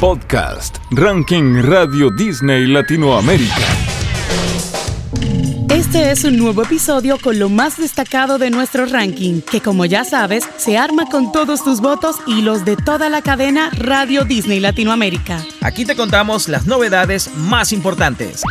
Podcast, Ranking Radio Disney Latinoamérica. Este es un nuevo episodio con lo más destacado de nuestro ranking, que como ya sabes, se arma con todos tus votos y los de toda la cadena Radio Disney Latinoamérica. Aquí te contamos las novedades más importantes.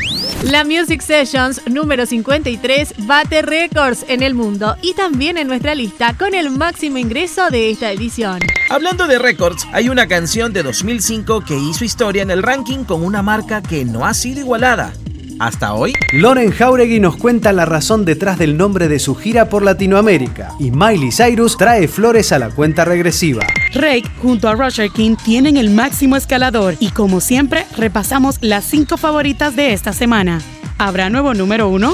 La Music Sessions número 53 bate récords en el mundo y también en nuestra lista con el máximo ingreso de esta edición. Hablando de récords, hay una canción de 2005 que hizo historia en el ranking con una marca que no ha sido igualada hasta hoy? Loren Jauregui nos cuenta la razón detrás del nombre de su gira por Latinoamérica y Miley Cyrus trae flores a la cuenta regresiva. Rake junto a Roger King tienen el máximo escalador y como siempre repasamos las cinco favoritas de esta semana. ¿Habrá nuevo número uno?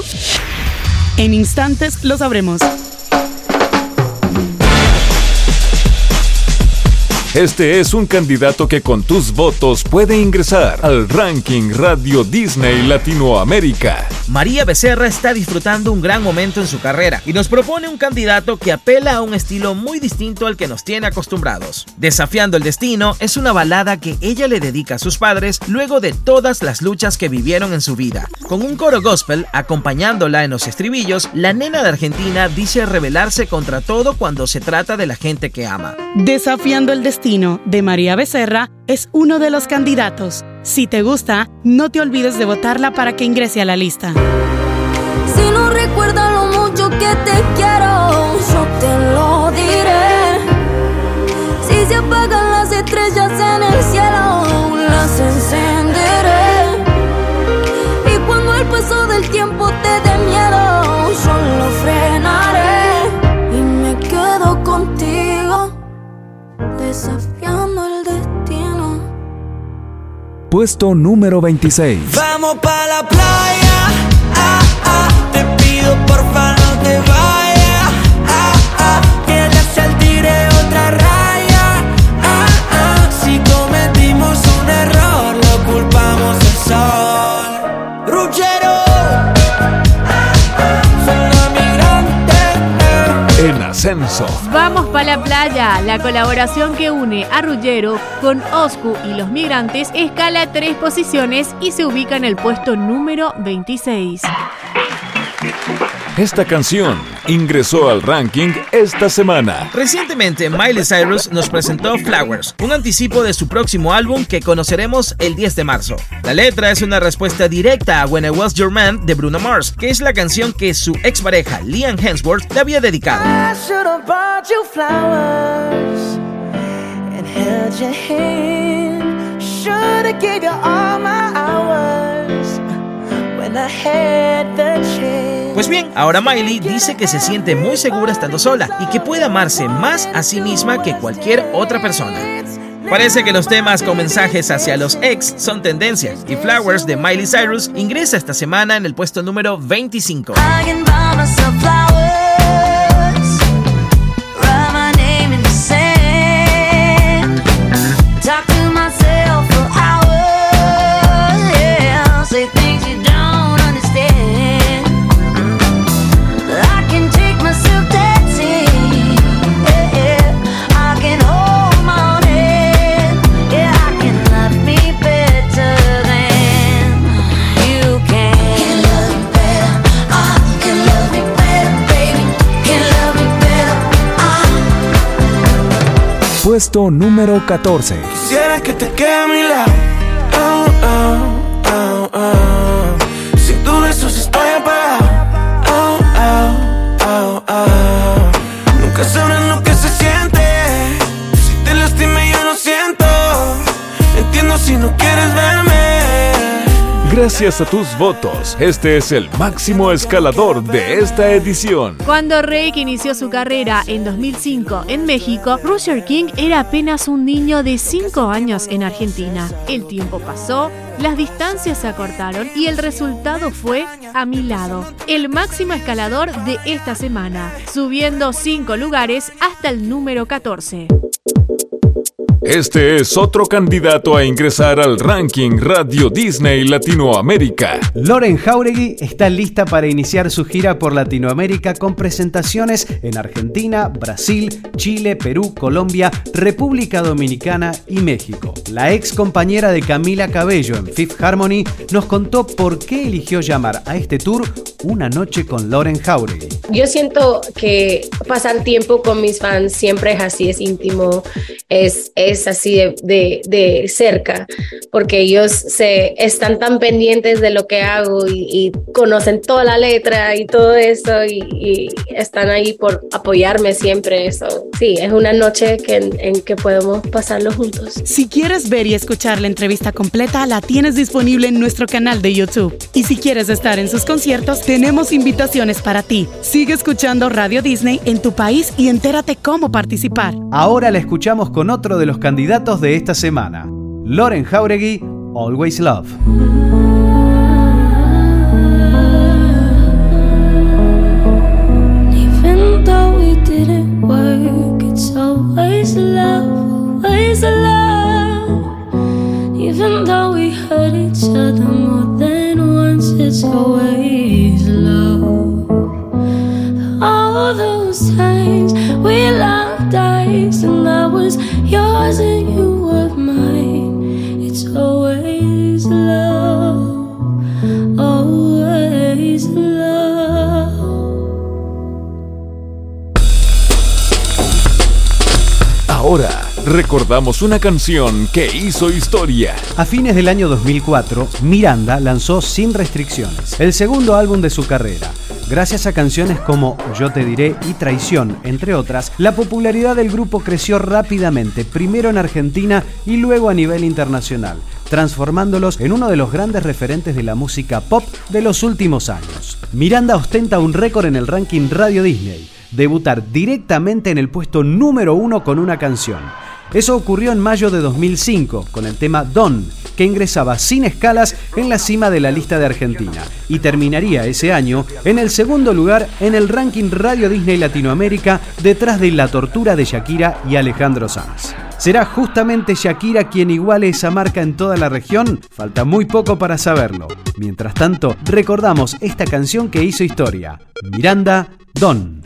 En instantes lo sabremos. Este es un candidato que con tus votos puede ingresar al ranking Radio Disney Latinoamérica. María Becerra está disfrutando un gran momento en su carrera y nos propone un candidato que apela a un estilo muy distinto al que nos tiene acostumbrados. Desafiando el destino es una balada que ella le dedica a sus padres luego de todas las luchas que vivieron en su vida. Con un coro gospel acompañándola en los estribillos, la nena de Argentina dice rebelarse contra todo cuando se trata de la gente que ama. Desafiando el destino de María Becerra es uno de los candidatos. Si te gusta, no te olvides de votarla para que ingrese a la lista. Si no recuerdas lo mucho que te quiero, yo te lo diré. Si se apagan las estrellas en el cielo, las encenderé. Y cuando el paso del tiempo te dé miedo, yo lo frenaré. Y me quedo contigo desafiando Puesto número 26. Vamos pa' la playa, Vamos pa' la playa. La colaboración que une a Ruggero con Oscu y los migrantes escala tres posiciones y se ubica en el puesto número 26. Esta canción ingresó al ranking esta semana. Recientemente, Miley Cyrus nos presentó Flowers, un anticipo de su próximo álbum que conoceremos el 10 de marzo. La letra es una respuesta directa a When I Was Your Man de Bruno Mars, que es la canción que su expareja Liam Hemsworth le había dedicado. Pues bien, ahora Miley dice que se siente muy segura estando sola y que puede amarse más a sí misma que cualquier otra persona. Parece que los temas con mensajes hacia los ex son tendencia y Flowers de Miley Cyrus ingresa esta semana en el puesto número 25. Puesto número 14. Quisiera que te quede a mi lado. Oh, oh, oh, oh. Gracias a tus votos, este es el máximo escalador de esta edición. Cuando Rake inició su carrera en 2005 en México, Roger King era apenas un niño de 5 años en Argentina. El tiempo pasó, las distancias se acortaron y el resultado fue a mi lado, el máximo escalador de esta semana, subiendo 5 lugares hasta el número 14. Este es otro candidato a ingresar al ranking Radio Disney Latinoamérica. Loren Jauregui está lista para iniciar su gira por Latinoamérica con presentaciones en Argentina, Brasil, Chile, Perú, Colombia, República Dominicana y México. La ex compañera de Camila Cabello en Fifth Harmony nos contó por qué eligió llamar a este tour Una noche con Loren Jauregui. Yo siento que pasar tiempo con mis fans siempre es así, es íntimo, es, es así de, de, cerca, porque ellos se, están tan pendientes de lo que hago y, conocen toda la letra y todo eso y, están ahí por apoyarme siempre. Eso sí, es una noche que, en, en que podemos pasarlo juntos. Si quieres ver y escuchar la entrevista completa, la tienes disponible en nuestro canal de YouTube. Y si quieres estar en sus conciertos, tenemos invitaciones para ti. Sigue escuchando Radio Disney en tu país y entérate cómo participar. Ahora la escuchamos con otro de los candidatos de esta semana, Loren Jauregui, Always Love. Even though we love, love. Hurt each other more than once, it's always love. All those times we was yours and you were mine. It's always love, always love. Ahora recordamos una canción que hizo historia. A fines del año 2004, Miranda lanzó Sin Restricciones, el segundo álbum de su carrera. Gracias a canciones como Yo te diré y Traición, entre otras, la popularidad del grupo creció rápidamente, primero en Argentina y luego a nivel internacional, transformándolos en uno de los grandes referentes de la música pop de los últimos años. Miranda ostenta un récord en el ranking Radio Disney, debutar directamente en el puesto número uno con una canción. Eso ocurrió en mayo de 2005 con el tema Don, que ingresaba sin escalas en la cima de la lista de Argentina y terminaría ese año en el segundo lugar en el ranking Radio Disney Latinoamérica detrás de La Tortura de Shakira y Alejandro Sanz. ¿Será justamente Shakira quien iguale esa marca en toda la región? Falta muy poco para saberlo. Mientras tanto, recordamos esta canción que hizo historia. Miranda, Don.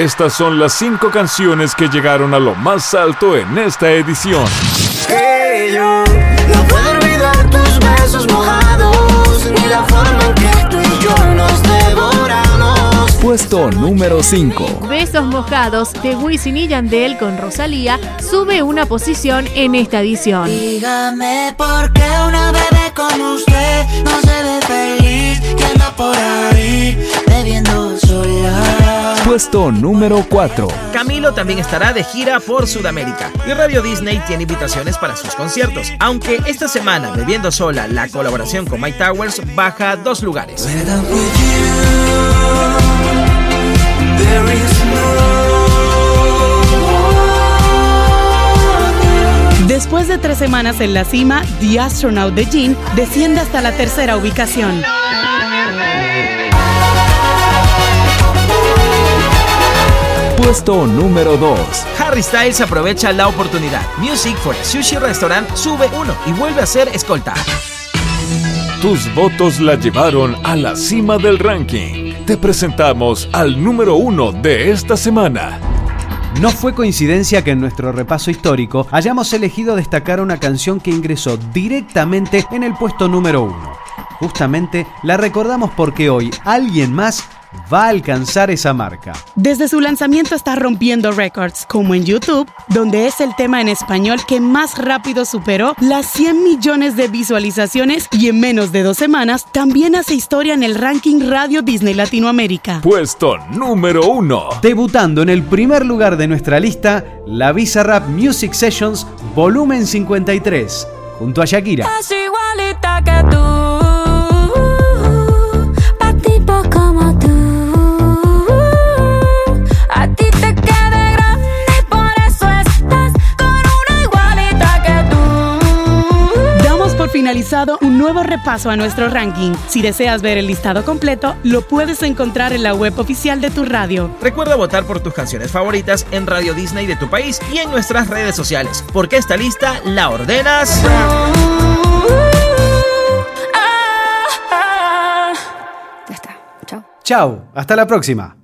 Estas son las cinco canciones que llegaron a lo más alto en esta edición. Que yo no puedo olvidar tus besos mojados ni la forma en que tú y yo nos devoramos. Puesto número 5. Besos mojados de Wisin y Yandel con Rosalía sube una posición en esta edición. Dígame por qué una bebé como usted no se ve feliz y anda por ahí bebiendo sola. Puesto número 4. Camilo también estará de gira por Sudamérica y Radio Disney tiene invitaciones para sus conciertos, aunque esta semana, bebiendo sola, la colaboración con Mike Towers baja dos lugares. Después de tres semanas en la cima, The Astronaut de Jean desciende hasta la tercera ubicación. Puesto número 2. Harry Styles aprovecha la oportunidad. Music for a Sushi Restaurant sube uno y vuelve a ser escolta. Tus votos la llevaron a la cima del ranking. Te presentamos al número uno de esta semana. No fue coincidencia que en nuestro repaso histórico hayamos elegido destacar una canción que ingresó directamente en el puesto número uno. Justamente la recordamos porque hoy alguien más va a alcanzar esa marca. Desde su lanzamiento está rompiendo récords, como en YouTube, donde es el tema en español que más rápido superó las 100 millones de visualizaciones y en menos de dos semanas también hace historia en el ranking Radio Disney Latinoamérica. Puesto número uno. Debutando en el primer lugar de nuestra lista, la Visa Rap Music Sessions Volumen 53, junto a Shakira. Es igualita que tú. Un nuevo repaso a nuestro ranking. Si deseas ver el listado completo, lo puedes encontrar en la web oficial de tu radio. Recuerda votar por tus canciones favoritas en Radio Disney de tu país y en nuestras redes sociales, porque esta lista la ordenas. Ya está. Chao. Chao, hasta la próxima.